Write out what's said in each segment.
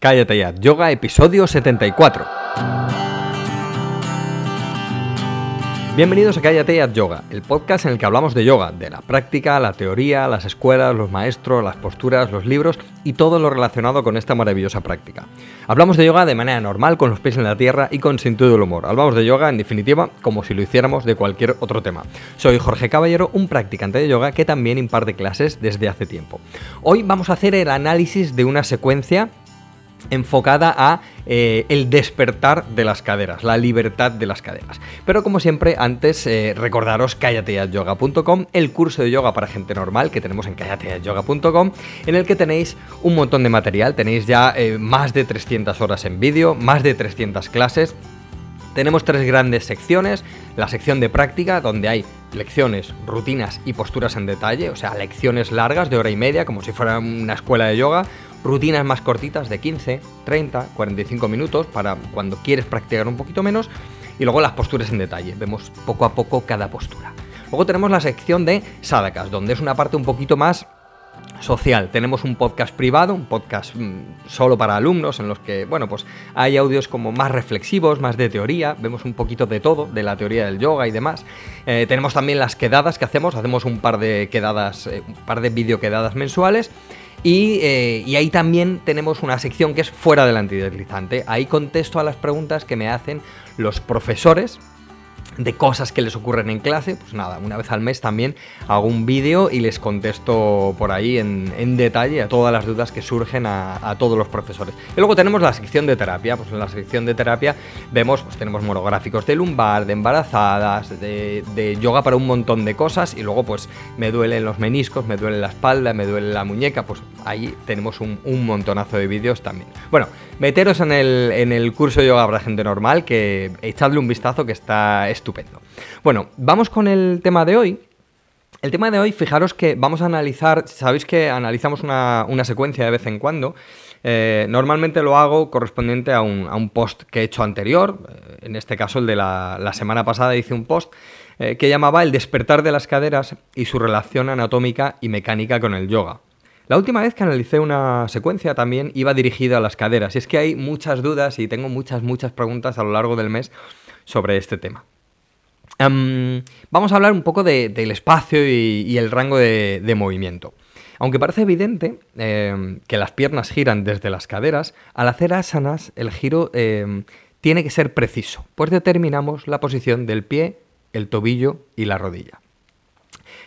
Cállate ya, Yoga, episodio 74. Bienvenidos a Cállate ya Yoga, el podcast en el que hablamos de yoga, de la práctica, la teoría, las escuelas, los maestros, las posturas, los libros y todo lo relacionado con esta maravillosa práctica. Hablamos de yoga de manera normal, con los pies en la tierra y con sentido del humor. Hablamos de yoga, en definitiva, como si lo hiciéramos de cualquier otro tema. Soy Jorge Caballero, un practicante de yoga que también imparte clases desde hace tiempo. Hoy vamos a hacer el análisis de una secuencia enfocada a eh, el despertar de las caderas, la libertad de las caderas. Pero como siempre, antes eh, recordaros callateayoga.com, el curso de yoga para gente normal que tenemos en callateayoga.com, en el que tenéis un montón de material, tenéis ya eh, más de 300 horas en vídeo, más de 300 clases, tenemos tres grandes secciones. La sección de práctica, donde hay lecciones, rutinas y posturas en detalle, o sea, lecciones largas de hora y media, como si fuera una escuela de yoga, rutinas más cortitas de 15, 30, 45 minutos para cuando quieres practicar un poquito menos y luego las posturas en detalle. Vemos poco a poco cada postura. Luego tenemos la sección de sadakas, donde es una parte un poquito más social. Tenemos un podcast privado, un podcast mm, solo para alumnos, en los que, bueno, pues hay audios como más reflexivos, más de teoría, vemos un poquito de todo, de la teoría del yoga y demás. Eh, tenemos también las quedadas que hacemos, hacemos un par de quedadas, eh, un par de videoquedadas mensuales. Eh, y, ahí también tenemos una sección que es fuera del antideslizante. Ahí contesto a las preguntas que me hacen los profesores de cosas que les ocurren en clase, pues nada, una vez al mes también hago un vídeo y les contesto por ahí en, detalle a todas las dudas que surgen a, todos los profesores. Y luego tenemos la sección de terapia, pues en la sección de terapia vemos, pues tenemos monográficos de lumbar, de embarazadas, de, yoga para un montón de cosas y luego pues me duelen los meniscos, me duele la espalda, me duele la muñeca, pues ahí tenemos un, montonazo de vídeos también. Bueno, meteros en el, en el curso de yoga para gente normal, que echadle un vistazo que está estupendo. Bueno, vamos con el tema de hoy. El tema de hoy, fijaros que vamos a analizar, sabéis que analizamos una, secuencia de vez en cuando. Eh, normalmente lo hago correspondiente a un, post que he hecho anterior, eh, en este caso el de la, semana pasada hice un post eh, que llamaba El despertar de las caderas y su relación anatómica y mecánica con el yoga. La última vez que analicé una secuencia también iba dirigida a las caderas, y es que hay muchas dudas y tengo muchas, muchas preguntas a lo largo del mes sobre este tema. Vamos a hablar un poco del espacio y, el rango de, movimiento. Aunque parece evidente em, que las piernas giran desde las caderas, al hacer asanas el giro em, tiene que ser preciso, pues determinamos la posición del pie, el tobillo y la rodilla.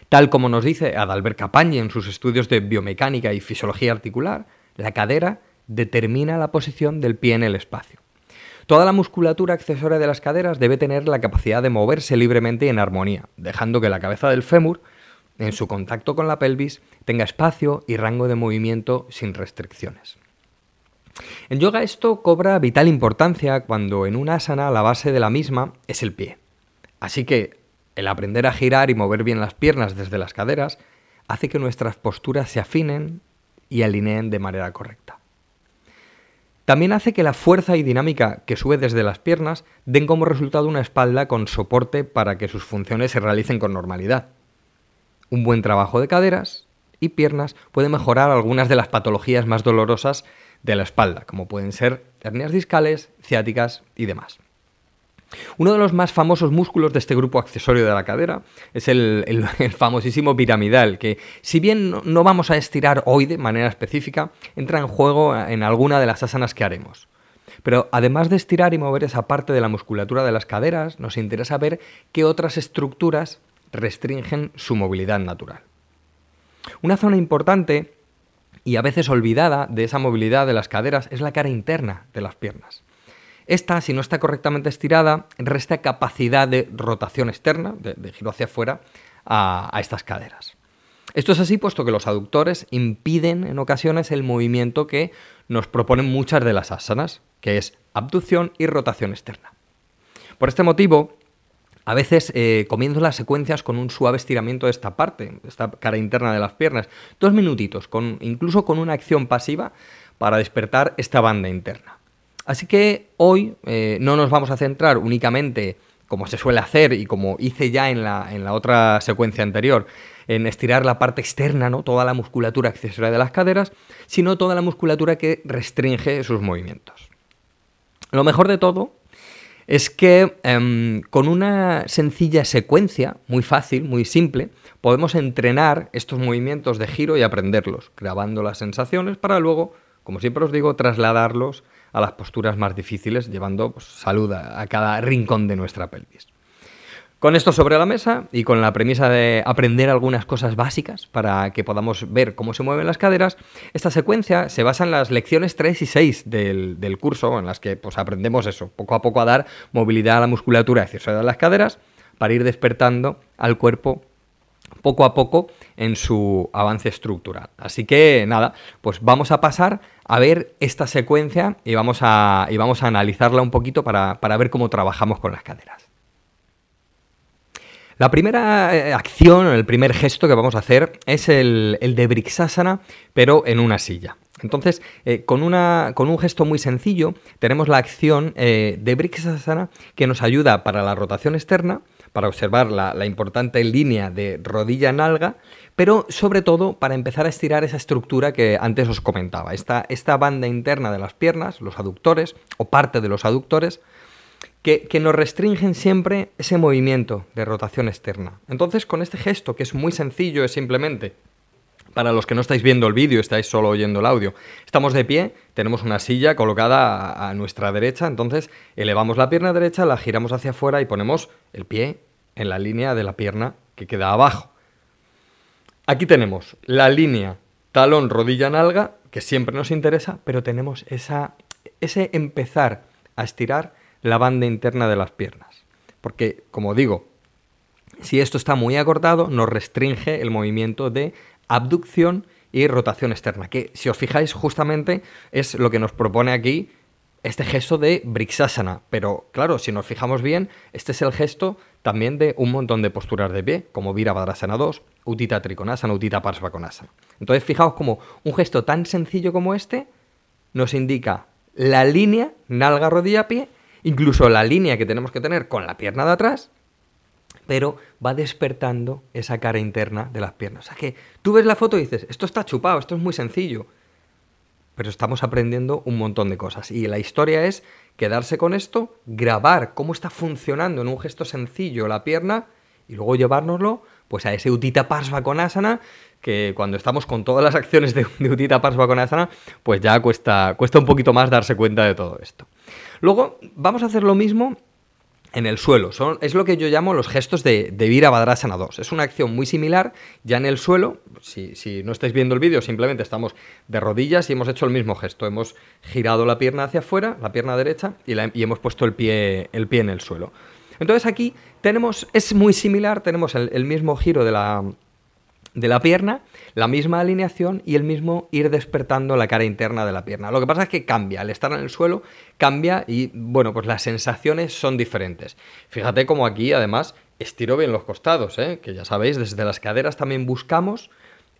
Tal como nos dice Adalbert Capañi en sus estudios de biomecánica y fisiología articular, la cadera determina la posición del pie en el espacio. Toda la musculatura accesoria de las caderas debe tener la capacidad de moverse libremente y en armonía, dejando que la cabeza del fémur, en su contacto con la pelvis, tenga espacio y rango de movimiento sin restricciones. En yoga esto cobra vital importancia cuando en una asana la base de la misma es el pie. Así que el aprender a girar y mover bien las piernas desde las caderas hace que nuestras posturas se afinen y alineen de manera correcta. También hace que la fuerza y dinámica que sube desde las piernas den como resultado una espalda con soporte para que sus funciones se realicen con normalidad. Un buen trabajo de caderas y piernas puede mejorar algunas de las patologías más dolorosas de la espalda, como pueden ser hernias discales, ciáticas y demás. Uno de los más famosos músculos de este grupo accesorio de la cadera es el, famosísimo piramidal, que si bien no vamos a estirar hoy de manera específica, entra en juego en alguna de las asanas que haremos. Pero además de estirar y mover esa parte de la musculatura de las caderas, nos interesa ver qué otras estructuras restringen su movilidad natural. Una zona importante y a veces olvidada de esa movilidad de las caderas es la cara interna de las piernas. Esta, si no está correctamente estirada, resta capacidad de rotación externa, de, giro hacia afuera, a, estas caderas. Esto es así puesto que los aductores impiden en ocasiones el movimiento que nos proponen muchas de las asanas, que es abducción y rotación externa. Por este motivo, a veces eh, comienzo las secuencias con un suave estiramiento de esta parte, esta cara interna de las piernas, dos minutitos, incluso con una acción pasiva para despertar esta banda interna. Así que hoy eh, no nos vamos a centrar únicamente, como se suele hacer y como hice ya en la, otra secuencia anterior, en estirar la parte externa, ¿no? toda la musculatura accesoria de las caderas, sino toda la musculatura que restringe sus movimientos. Lo mejor de todo es que em, con una sencilla secuencia, muy fácil, muy simple, podemos entrenar estos movimientos de giro y aprenderlos, grabando las sensaciones para luego, como siempre os digo, trasladarlos a las posturas más difíciles, llevando pues, salud a cada rincón de nuestra pelvis. Con esto sobre la mesa y con la premisa de aprender algunas cosas básicas para que podamos ver cómo se mueven las caderas, esta secuencia se basa en las lecciones 3 y 6 del, curso, en las que pues, aprendemos eso, poco a poco a dar movilidad a la musculatura accesoria de las caderas para ir despertando al cuerpo poco a poco en su avance estructural. Así que nada, pues vamos a pasar a ver esta secuencia y vamos a, y vamos a analizarla un poquito para, para ver cómo trabajamos con las caderas. La primera eh, acción, el primer gesto que vamos a hacer es el, de Brixasana, pero en una silla. Entonces, eh, con, una, con, un gesto muy sencillo, tenemos la acción eh, de Brixasana que nos ayuda para la rotación externa, para observar la, importante línea de rodilla-nalga, pero sobre todo para empezar a estirar esa estructura que antes os comentaba. Esta, esta banda interna de las piernas, los aductores o parte de los aductores, que, nos restringen siempre ese movimiento de rotación externa. Entonces, con este gesto, que es muy sencillo, es simplemente, para los que no estáis viendo el vídeo, estáis solo oyendo el audio, estamos de pie, tenemos una silla colocada a, nuestra derecha, entonces elevamos la pierna derecha, la giramos hacia afuera y ponemos el pie en la línea de la pierna que queda abajo. Aquí tenemos la línea talón, rodilla, nalga, que siempre nos interesa, pero tenemos esa, ese empezar a estirar la banda interna de las piernas. Porque, como digo, si esto está muy acortado, nos restringe el movimiento de abducción y rotación externa, que si os fijáis justamente es lo que nos propone aquí este gesto de Brixasana. Pero claro, si nos fijamos bien, este es el gesto también de un montón de posturas de pie, como Virabhadrasana 2, Utita Trikonasana, Utita Parsvakonasana. Entonces fijaos como un gesto tan sencillo como este nos indica la línea nalga-rodilla-pie incluso la línea que tenemos que tener con la pierna de atrás, pero va despertando esa cara interna de las piernas. O sea que tú ves la foto y dices, esto está chupado, esto es muy sencillo, pero estamos aprendiendo un montón de cosas. Y la historia es quedarse con esto, grabar cómo está funcionando en un gesto sencillo la pierna y luego llevárnoslo pues a ese Utita Parsva con Asana, que cuando estamos con todas las acciones de, Utita Parsva con Asana, pues ya cuesta, cuesta un poquito más darse cuenta de todo esto. Luego vamos a hacer lo mismo en el suelo. Es lo que yo llamo los gestos de, de Virabhadrasana 2. Es una acción muy similar, ya en el suelo. Si, no estáis viendo el vídeo, simplemente estamos de rodillas y hemos hecho el mismo gesto. Hemos girado la pierna hacia afuera, la pierna derecha, y, hemos puesto el pie, el pie en el suelo. Entonces aquí tenemos, es muy similar, tenemos el, mismo giro de la, de la pierna, la misma alineación y el mismo ir despertando la cara interna de la pierna. Lo que pasa es que cambia, al estar en el suelo cambia y bueno, pues las sensaciones son diferentes. Fíjate como aquí además estiro bien los costados, ¿eh? que ya sabéis, desde las caderas también buscamos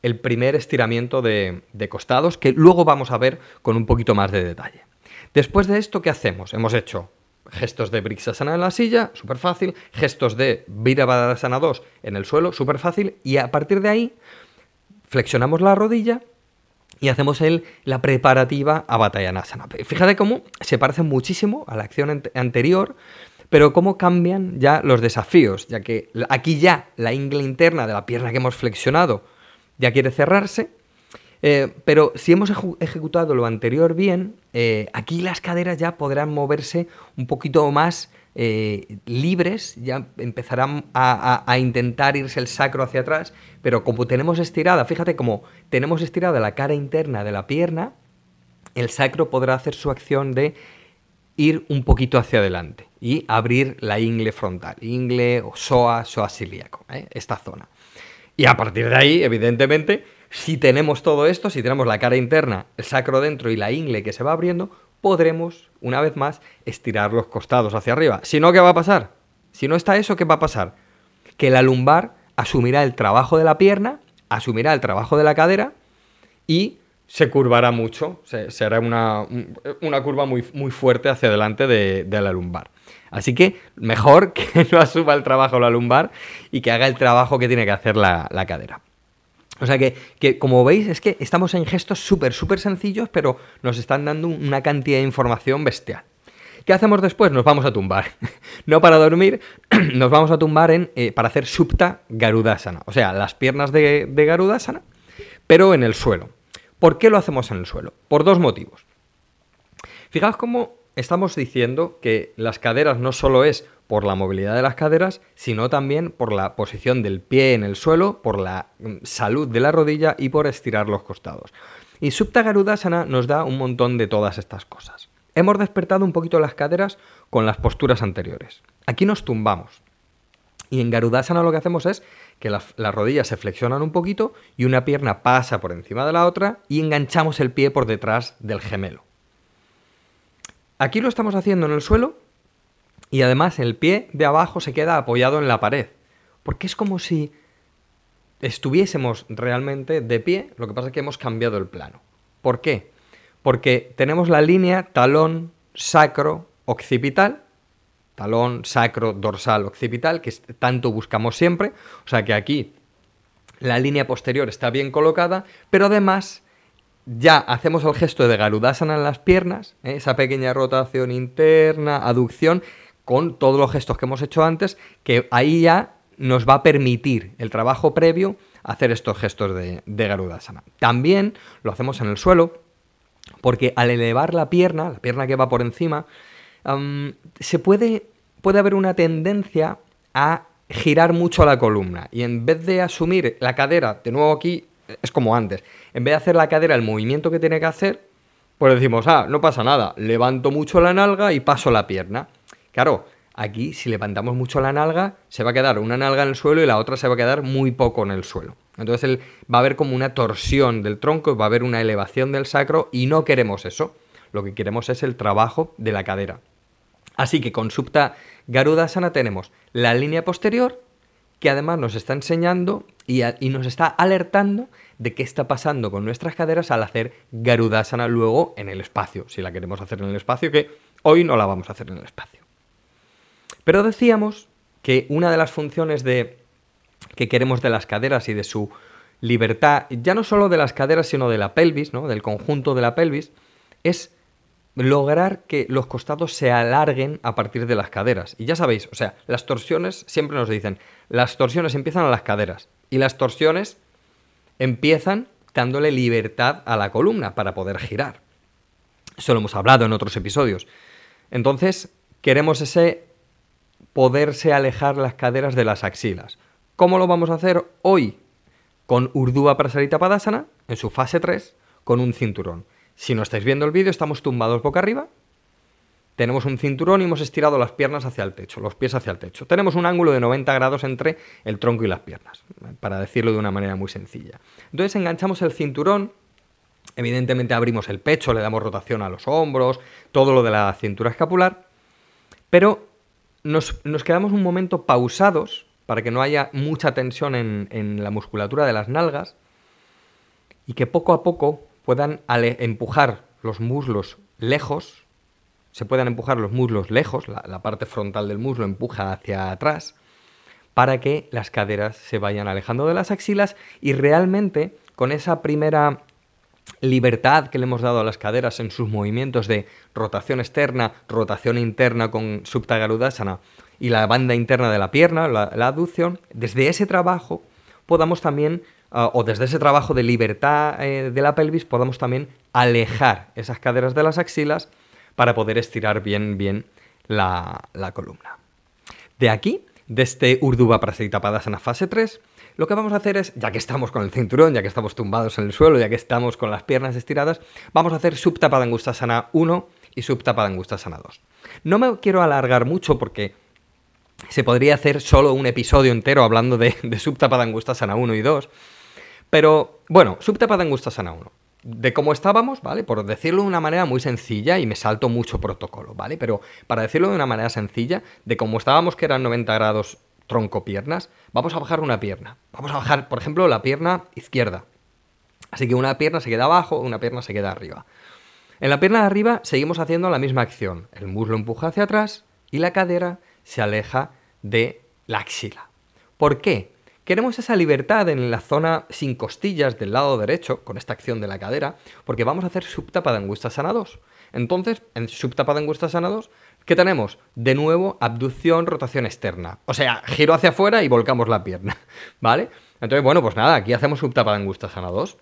el primer estiramiento de, de costados que luego vamos a ver con un poquito más de detalle. Después de esto, ¿qué hacemos? Hemos hecho gestos de Brixasana en la silla, súper fácil, gestos de Virabhadrasana 2 en el suelo, súper fácil, y a partir de ahí flexionamos la rodilla y hacemos el, la preparativa a Batayanasana. Fíjate cómo se parece muchísimo a la acción anterior, pero cómo cambian ya los desafíos, ya que aquí ya la ingle interna de la pierna que hemos flexionado ya quiere cerrarse, eh, pero si hemos ejecutado lo anterior bien, eh, aquí las caderas ya podrán moverse un poquito más eh, libres, ya empezarán a, intentar irse el sacro hacia atrás, pero como tenemos estirada, fíjate como tenemos estirada la cara interna de la pierna, el sacro podrá hacer su acción de ir un poquito hacia adelante y abrir la ingle frontal, ingle o psoas, psoas ilíaco, esta zona. Y a partir de ahí, evidentemente, si tenemos todo esto, si tenemos la cara interna, el sacro dentro y la ingle que se va abriendo, podremos, una vez más, estirar los costados hacia arriba. Si no, ¿qué va a pasar? Si no está eso, ¿qué va a pasar? Que la lumbar asumirá el trabajo de la pierna, asumirá el trabajo de la cadera y se curvará mucho, será una, una, curva muy, muy fuerte hacia adelante de, la lumbar. Así que mejor que no asuma el trabajo la lumbar y que haga el trabajo que tiene que hacer la, cadera. O sea que, que, como veis, es que estamos en gestos súper, súper sencillos, pero nos están dando una cantidad de información bestial. ¿Qué hacemos después? Nos vamos a tumbar. no para dormir, nos vamos a tumbar en, eh, para hacer Supta Garudasana. O sea, las piernas de, de Garudasana, pero en el suelo. ¿Por qué lo hacemos en el suelo? Por dos motivos. Fijaos cómo estamos diciendo que las caderas no solo es por la movilidad de las caderas, sino también por la posición del pie en el suelo, por la mm, salud de la rodilla y por estirar los costados. Y Supta Garudasana nos da un montón de todas estas cosas. Hemos despertado un poquito las caderas con las posturas anteriores. Aquí nos tumbamos. Y en Garudasana lo que hacemos es que las, rodillas se flexionan un poquito y una pierna pasa por encima de la otra y enganchamos el pie por detrás del gemelo. Aquí lo estamos haciendo en el suelo y además el pie de abajo se queda apoyado en la pared. Porque es como si estuviésemos realmente de pie, lo que pasa es que hemos cambiado el plano. ¿Por qué? Porque tenemos la línea talón sacro occipital talón, sacro, dorsal, occipital, que tanto buscamos siempre. O sea que aquí la línea posterior está bien colocada, pero además ya hacemos el gesto de Garudasana en las piernas, ¿eh? esa pequeña rotación interna, aducción, con todos los gestos que hemos hecho antes, que ahí ya nos va a permitir el trabajo previo hacer estos gestos de, de Garudasana. También lo hacemos en el suelo, porque al elevar la pierna, la pierna que va por encima, se puede puede haber una tendencia a girar mucho la columna y en vez de asumir la cadera, de nuevo aquí es como antes, en vez de hacer la cadera el movimiento que tiene que hacer, pues decimos, ah, no pasa nada, levanto mucho la nalga y paso la pierna. Claro, aquí si levantamos mucho la nalga, se va a quedar una nalga en el suelo y la otra se va a quedar muy poco en el suelo. Entonces va a haber como una torsión del tronco, va a haber una elevación del sacro y no queremos eso. Lo que queremos es el trabajo de la cadera. Así que con Supta Garudasana tenemos la línea posterior, que además nos está enseñando y, nos está alertando de qué está pasando con nuestras caderas al hacer Garudasana luego en el espacio, si la queremos hacer en el espacio, que hoy no la vamos a hacer en el espacio. Pero decíamos que una de las funciones de, que queremos de las caderas y de su libertad, ya no solo de las caderas, sino de la pelvis, ¿no? del conjunto de la pelvis, es lograr que los costados se alarguen a partir de las caderas. Y ya sabéis, o sea, las torsiones siempre nos dicen, las torsiones empiezan a las caderas y las torsiones empiezan dándole libertad a la columna para poder girar. Eso lo hemos hablado en otros episodios. Entonces, queremos ese poderse alejar las caderas de las axilas. ¿Cómo lo vamos a hacer hoy? Con Urdhva Prasarita Padasana, en su fase 3, con un cinturón. Si no estáis viendo el vídeo, estamos tumbados boca arriba. Tenemos un cinturón y hemos estirado las piernas hacia el techo, los pies hacia el techo. Tenemos un ángulo de 90 grados entre el tronco y las piernas, para decirlo de una manera muy sencilla. Entonces enganchamos el cinturón, evidentemente abrimos el pecho, le damos rotación a los hombros, todo lo de la cintura escapular, pero nos, quedamos un momento pausados para que no haya mucha tensión en, en la musculatura de las nalgas y que poco a poco puedan empujar los muslos lejos, se puedan empujar los muslos lejos, la, parte frontal del muslo empuja hacia atrás, para que las caderas se vayan alejando de las axilas y realmente con esa primera libertad que le hemos dado a las caderas en sus movimientos de rotación externa, rotación interna con subtagarudasana y la banda interna de la pierna, la, la aducción, desde ese trabajo podamos también Ah, o desde ese trabajo de libertad eh, de la pelvis podamos también alejar esas caderas de las axilas para poder estirar bien, bien la, columna. De aquí, de este Urdhva Prasarita Padasana fase 3, lo que vamos a hacer es, ya que estamos con el cinturón, ya que estamos tumbados en el suelo, ya que estamos con las piernas estiradas, vamos a hacer Supta Padangustasana 1 y Supta Padangustasana 2. No me quiero alargar mucho porque se podría hacer solo un episodio entero hablando de, de Supta Padangustasana 1 y 2, pero bueno, Subtapada Sana 1. De cómo estábamos, ¿vale? Por decirlo de una manera muy sencilla y me salto mucho protocolo, ¿vale? Pero para decirlo de una manera sencilla, de cómo estábamos que eran 90 grados tronco piernas, vamos a bajar una pierna. Vamos a bajar, por ejemplo, la pierna izquierda. Así que una pierna se queda abajo, una pierna se queda arriba. En la pierna de arriba seguimos haciendo la misma acción. El muslo empuja hacia atrás y la cadera se aleja de la axila. ¿Por qué? Queremos esa libertad en la zona sin costillas del lado derecho, con esta acción de la cadera, porque vamos a hacer subtapada sana 2. Entonces, en subtapada sana 2, ¿qué tenemos? De nuevo, abducción, rotación externa. O sea, giro hacia afuera y volcamos la pierna, ¿vale? Entonces, bueno, pues nada, aquí hacemos subtapada sana 2.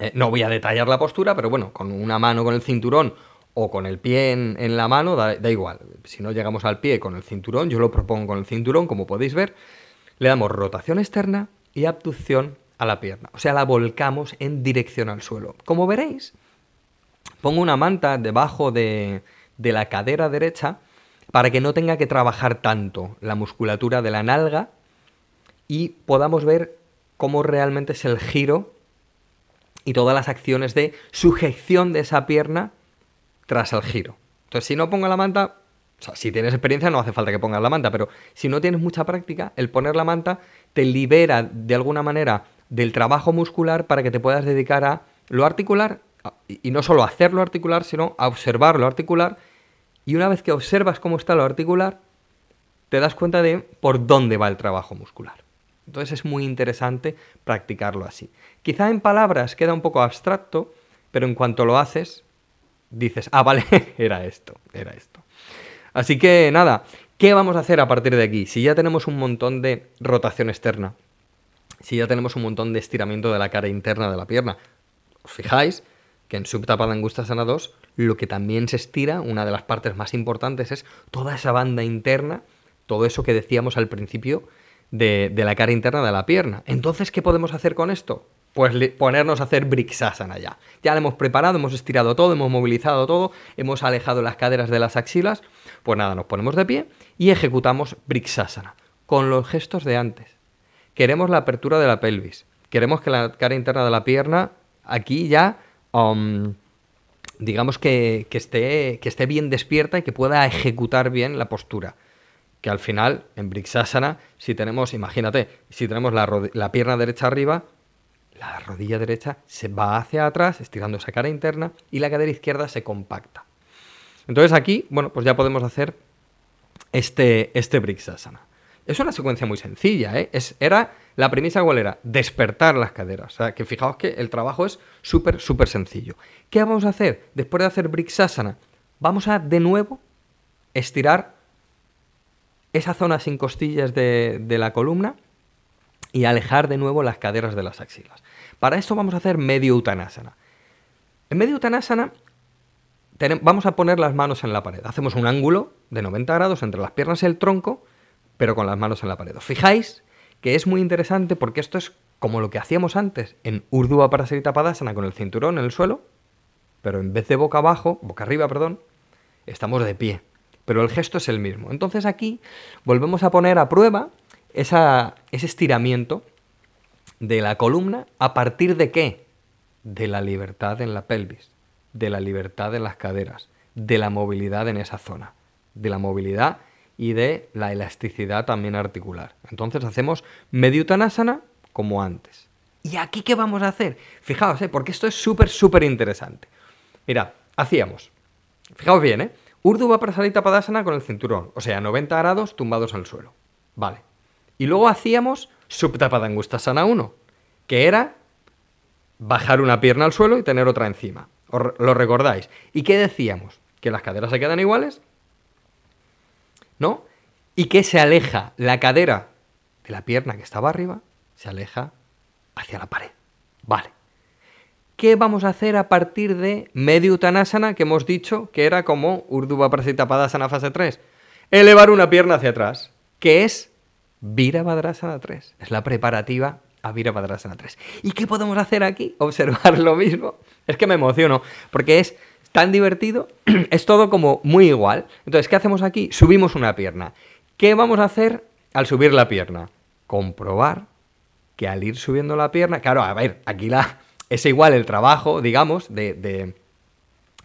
Eh, no voy a detallar la postura, pero bueno, con una mano con el cinturón o con el pie en, la mano, da, igual. Si no llegamos al pie con el cinturón, yo lo propongo con el cinturón, como podéis ver, le damos rotación externa y abducción a la pierna. O sea, la volcamos en dirección al suelo. Como veréis, pongo una manta debajo de, de la cadera derecha para que no tenga que trabajar tanto la musculatura de la nalga y podamos ver cómo realmente es el giro y todas las acciones de sujeción de esa pierna tras el giro. Entonces, si no pongo la manta, o sea, si tienes experiencia no hace falta que pongas la manta, pero si no tienes mucha práctica, el poner la manta te libera de alguna manera del trabajo muscular para que te puedas dedicar a lo articular, y no solo hacerlo articular, sino a observar lo articular, y una vez que observas cómo está lo articular, te das cuenta de por dónde va el trabajo muscular. Entonces es muy interesante practicarlo así. Quizá en palabras queda un poco abstracto, pero en cuanto lo haces, dices, ah, vale, era esto, era esto. Así que nada, ¿qué vamos a hacer a partir de aquí? Si ya tenemos un montón de rotación externa, si ya tenemos un montón de estiramiento de la cara interna de la pierna, os fijáis que en subtapada sana 2 lo que también se estira, una de las partes más importantes es toda esa banda interna, todo eso que decíamos al principio de, la cara interna de la pierna. Entonces, ¿qué podemos hacer con esto? pues ponernos a hacer Brixasana ya. Ya lo hemos preparado, hemos estirado todo, hemos movilizado todo, hemos alejado las caderas de las axilas. Pues nada, nos ponemos de pie y ejecutamos Brixasana con los gestos de antes. Queremos la apertura de la pelvis. Queremos que la cara interna de la pierna aquí ya, um, digamos que, esté, que esté bien despierta y que pueda ejecutar bien la postura que al final en Brixasana, si tenemos, imagínate, si tenemos la, la, pierna derecha arriba, la rodilla derecha se va hacia atrás, estirando esa cara interna, y la cadera izquierda se compacta. Entonces aquí, bueno, pues ya podemos hacer este, este Brixasana. Es una secuencia muy sencilla, ¿eh? Es, era, la premisa cuál era, despertar las caderas. O sea, que fijaos que el trabajo es súper, súper sencillo. ¿Qué vamos a hacer después de hacer Brixasana? Vamos a, de nuevo, estirar esa zona sin costillas de, de la columna y alejar de nuevo las caderas de las axilas. Para esto vamos a hacer medio utanasana. En medio utanasana vamos a poner las manos en la pared. Hacemos un ángulo de 90 grados entre las piernas y el tronco, pero con las manos en la pared. ¿Os fijáis que es muy interesante porque esto es como lo que hacíamos antes en Urdhva Parasarita Padasana con el cinturón en el suelo, pero en vez de boca abajo, boca arriba, perdón, estamos de pie. Pero el gesto es el mismo. Entonces aquí volvemos a poner a prueba ese estiramiento de la columna a partir de qué? De la libertad en la pelvis, de la libertad en las caderas, de la movilidad en esa zona, de la movilidad y de la elasticidad también articular. Entonces hacemos medio utanasana como antes. ¿Y aquí qué vamos a hacer? Fijaos, ¿eh? porque esto es súper, súper interesante. Mirad, hacíamos, fijaos bien, ¿eh? Urdhva Prasarita Padasana con el cinturón, o sea, 90 grados tumbados al suelo. Vale. Y luego hacíamos Subtapadangustasana 1, que era bajar una pierna al suelo y tener otra encima. ¿Lo recordáis? ¿Y qué decíamos? ¿Que las caderas se quedan iguales? ¿No? ¿Y que se aleja la cadera de la pierna que estaba arriba? Se aleja hacia la pared. Vale. ¿Qué vamos a hacer a partir de medio utanasana que hemos dicho que era como Urdhva Prasita Padasana fase 3? Elevar una pierna hacia atrás, que es Virabhadrasana 3. Es la preparativa a Virabhadrasana 3. ¿Y qué podemos hacer aquí? Observar lo mismo. Es que me emociono, porque es tan divertido, es todo como muy igual. Entonces, ¿qué hacemos aquí? Subimos una pierna. ¿Qué vamos a hacer al subir la pierna? Comprobar que al ir subiendo la pierna, claro, a ver, aquí la, es igual el trabajo, digamos, de,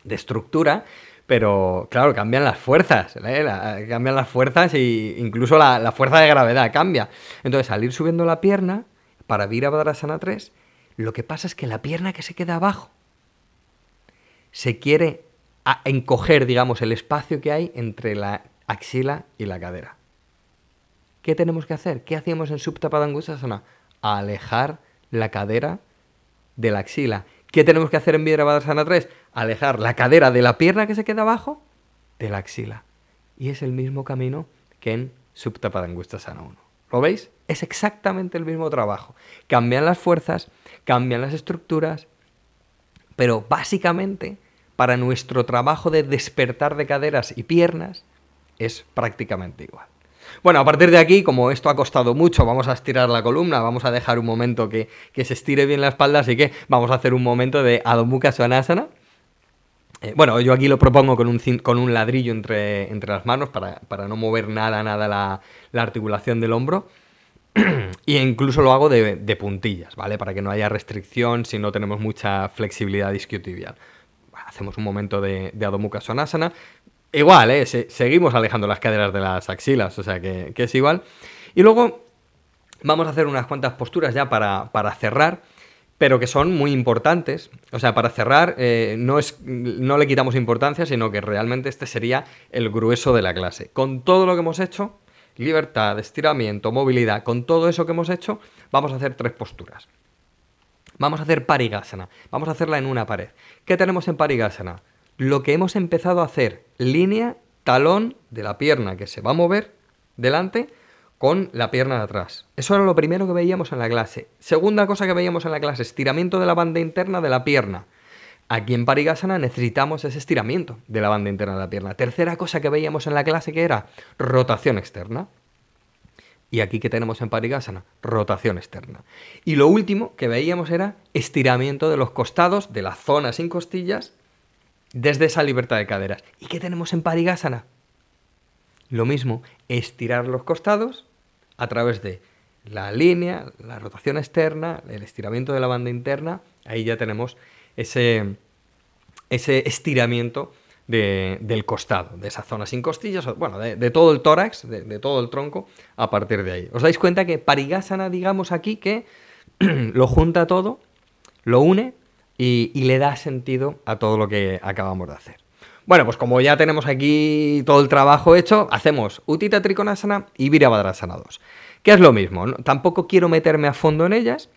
estructura, pero claro, cambian las fuerzas, ¿eh? cambian las fuerzas e incluso la, fuerza de gravedad cambia. Entonces, al ir subiendo la pierna, para Virabhadrasana 3, Lo que pasa es que la pierna que se queda abajo se quiere encoger, digamos, el espacio que hay entre la axila y la cadera. ¿Qué tenemos que hacer? ¿Qué hacíamos en Supta? Alejar la cadera de la axila. ¿Qué tenemos que hacer en Virabhadrasana 3? Alejar la cadera de la pierna que se queda abajo de la axila. Y es el mismo camino que en Padangusasana 1. ¿Lo veis? Es exactamente el mismo trabajo. Cambian las fuerzas, cambian las estructuras, pero básicamente para nuestro trabajo de despertar de caderas y piernas es prácticamente igual. Bueno, a partir de aquí, como esto ha costado mucho, vamos a estirar la columna, vamos a dejar un momento que, se estire bien la espalda, así que vamos a hacer un momento de Adho Mukha Svanasana. Eh, bueno, yo aquí lo propongo con un, con un ladrillo entre, entre las manos para, no mover nada, nada la, la articulación del hombro. y incluso lo hago de, puntillas, ¿vale? Para que no haya restricción si no tenemos mucha flexibilidad isquiotibial. hacemos un momento de, de Adho Mukha Svanasana. Igual, ¿eh? seguimos alejando las caderas de las axilas, o sea que, es igual. Y luego vamos a hacer unas cuantas posturas ya para, cerrar, pero que son muy importantes. O sea, para cerrar eh, no, es, no le quitamos importancia, sino que realmente este sería el grueso de la clase. Con todo lo que hemos hecho, libertad, estiramiento, movilidad, con todo eso que hemos hecho, vamos a hacer tres posturas. Vamos a hacer parigasana, vamos a hacerla en una pared. ¿Qué tenemos en parigasana? Lo que hemos empezado a hacer, línea, talón de la pierna que se va a mover delante con la pierna de atrás. Eso era lo primero que veíamos en la clase. Segunda cosa que veíamos en la clase, estiramiento de la banda interna de la pierna. Aquí en Parigasana necesitamos ese estiramiento de la banda interna de la pierna. Tercera cosa que veíamos en la clase que era rotación externa. Y aquí que tenemos en Parigasana, rotación externa. Y lo último que veíamos era estiramiento de los costados, de la zona sin costillas desde esa libertad de caderas. ¿Y qué tenemos en Parigasana? Lo mismo, estirar los costados a través de la línea, la rotación externa, el estiramiento de la banda interna. Ahí ya tenemos ese, ese estiramiento del costado, de esa zona sin costillas, bueno, de, todo el tórax, de, de, todo el tronco, a partir de ahí. ¿Os dais cuenta que Parigasana, digamos aquí, que lo junta todo, lo une y, le da sentido a todo lo que acabamos de hacer. Bueno, pues como ya tenemos aquí todo el trabajo hecho, hacemos Utita Trikonasana y Virabhadrasana 2. Que es lo mismo, tampoco quiero meterme a fondo en ellas.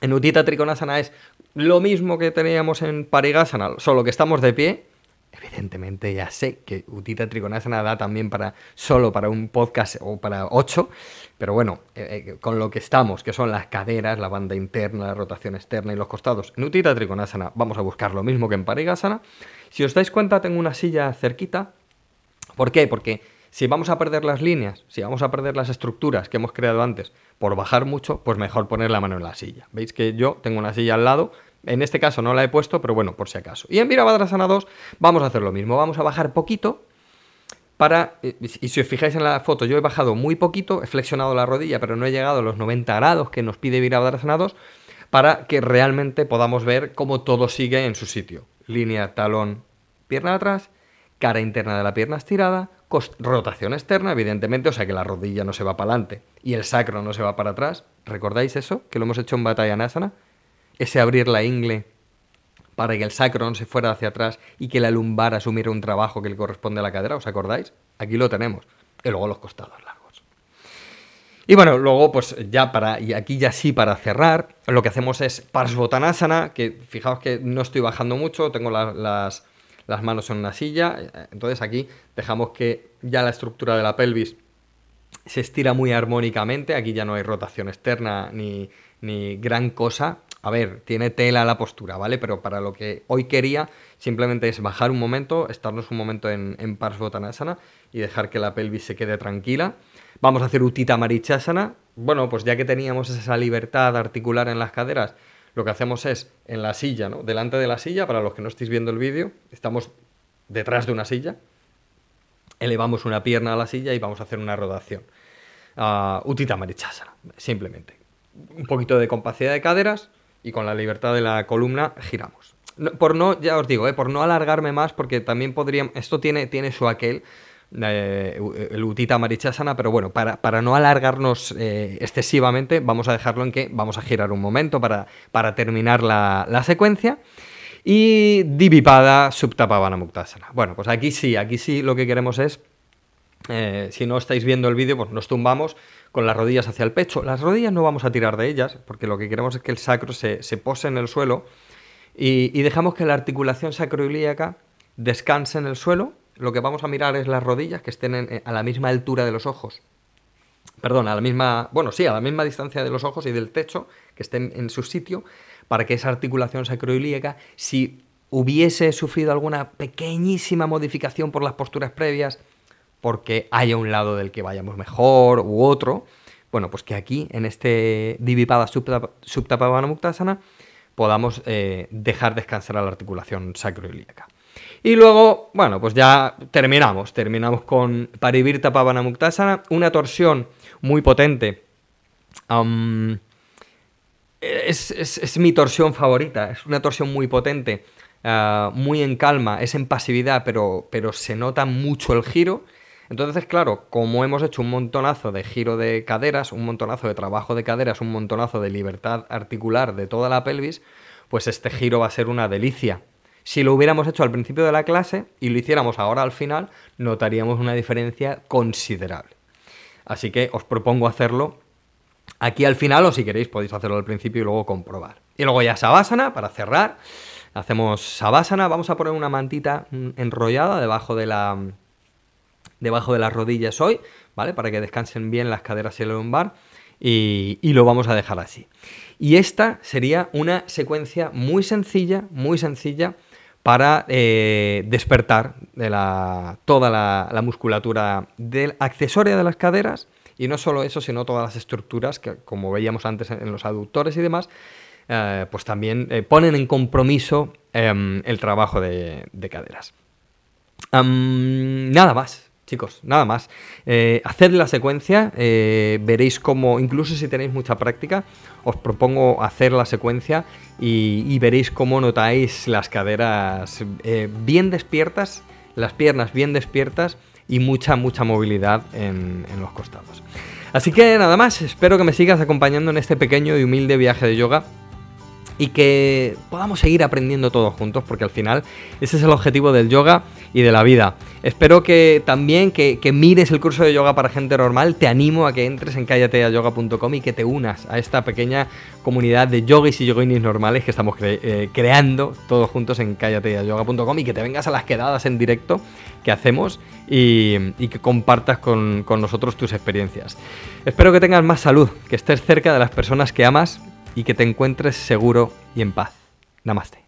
En Utita Trikonasana es lo mismo que teníamos en Parigasana, solo que estamos de pie Evidentemente ya sé que Utita Trikonasana da también para solo para un podcast o para ocho, pero bueno, eh, eh, con lo que estamos, que son las caderas, la banda interna, la rotación externa y los costados, en Utita Trikonasana vamos a buscar lo mismo que en Parigasana. Si os dais cuenta, tengo una silla cerquita. ¿Por qué? Porque si vamos a perder las líneas, si vamos a perder las estructuras que hemos creado antes por bajar mucho, pues mejor poner la mano en la silla. Veis que yo tengo una silla al lado en este caso no la he puesto, pero bueno, por si acaso. Y en Virabhadrasana 2 vamos a hacer lo mismo. Vamos a bajar poquito para... Y si os fijáis en la foto, yo he bajado muy poquito, he flexionado la rodilla, pero no he llegado a los 90 grados que nos pide Virabhadrasana 2 para que realmente podamos ver cómo todo sigue en su sitio. Línea, talón, pierna atrás, cara interna de la pierna estirada, rotación externa, evidentemente, o sea que la rodilla no se va para adelante y el sacro no se va para atrás. ¿Recordáis eso? Que lo hemos hecho en Batalla Nasana ese abrir la ingle para que el sacro no se fuera hacia atrás y que la lumbar asumiera un trabajo que le corresponde a la cadera, ¿os acordáis? Aquí lo tenemos. Y luego los costados largos. Y bueno, luego pues ya para, y aquí ya sí para cerrar, lo que hacemos es Parsvotanasana, que fijaos que no estoy bajando mucho, tengo las, las manos en una silla, entonces aquí dejamos que ya la estructura de la pelvis se estira muy armónicamente, aquí ya no hay rotación externa ni, ni gran cosa, a ver, tiene tela la postura, ¿vale? Pero para lo que hoy quería, simplemente es bajar un momento, estarnos un momento en, en Parsvotanasana y dejar que la pelvis se quede tranquila. Vamos a hacer Utita Marichasana. Bueno, pues ya que teníamos esa libertad articular en las caderas, lo que hacemos es en la silla, ¿no? Delante de la silla, para los que no estéis viendo el vídeo, estamos detrás de una silla, elevamos una pierna a la silla y vamos a hacer una rotación. Uh, Utita Marichasana, simplemente. Un poquito de compacidad de caderas, y con la libertad de la columna giramos. por no, ya os digo, eh, por no alargarme más, porque también podría, esto tiene, tiene su aquel, el Utita Marichasana, pero bueno, para, para no alargarnos excesivamente, vamos a dejarlo en que vamos a girar un momento para, para terminar la, la secuencia. Y Divipada Subtapavana Muktasana. Bueno, pues aquí sí, aquí sí lo que queremos es, eh, si no estáis viendo el vídeo, pues nos tumbamos con las rodillas hacia el pecho. Las rodillas no vamos a tirar de ellas, porque lo que queremos es que el sacro se, pose en el suelo y, dejamos que la articulación sacroiliaca descanse en el suelo. Lo que vamos a mirar es las rodillas que estén a la misma altura de los ojos. Perdón, a la misma, bueno, sí, a la misma distancia de los ojos y del techo, que estén en su sitio para que esa articulación sacroiliaca, si hubiese sufrido alguna pequeñísima modificación por las posturas previas, porque haya un lado del que vayamos mejor u otro, bueno, pues que aquí, en este Divipada Subtapavana Muktasana, podamos eh, dejar descansar a la articulación sacroiliaca. Y luego, bueno, pues ya terminamos. Terminamos con Parivirta Pavana Muktasana, una torsión muy potente es, mi torsión favorita, es una torsión muy potente, ah, muy en calma, es en pasividad, pero, pero se nota mucho el giro. Entonces, claro, como hemos hecho un montonazo de giro de caderas, un montonazo de trabajo de caderas, un montonazo de libertad articular de toda la pelvis, pues este giro va a ser una delicia. Si lo hubiéramos hecho al principio de la clase y lo hiciéramos ahora al final, notaríamos una diferencia considerable. Así que os propongo hacerlo aquí al final o si queréis podéis hacerlo al principio y luego comprobar. Y luego ya Savasana para cerrar. Hacemos Savasana, vamos a poner una mantita enrollada debajo de la debajo de las rodillas hoy, ¿vale? Para que descansen bien las caderas y el lumbar y, lo vamos a dejar así. Y esta sería una secuencia muy sencilla, muy sencilla para eh, despertar toda la, la musculatura del accesoria de las caderas y no solo eso, sino todas las estructuras que, como veíamos antes en los aductores y demás, eh, pues también eh, ponen en compromiso em, el trabajo de, caderas. nada más, chicos, nada más. Eh, haced la secuencia, veréis cómo, incluso si tenéis mucha práctica, os propongo hacer la secuencia y, veréis cómo notáis las caderas bien despiertas, las piernas bien despiertas y mucha, mucha movilidad en, los costados. Así que nada más, espero que me sigas acompañando en este pequeño y humilde viaje de yoga y que podamos seguir aprendiendo todos juntos, porque al final ese es el objetivo del yoga y de la vida. Espero que también que, mires el curso de yoga para gente normal, te animo a que entres en callateayoga.com y que te unas a esta pequeña comunidad de yogis y yoginis normales que estamos eh, creando todos juntos en callateayoga.com y que te vengas a las quedadas en directo que hacemos y, que compartas con, con nosotros tus experiencias. Espero que tengas más salud, que estés cerca de las personas que amas y que te encuentres seguro y en paz. Namaste.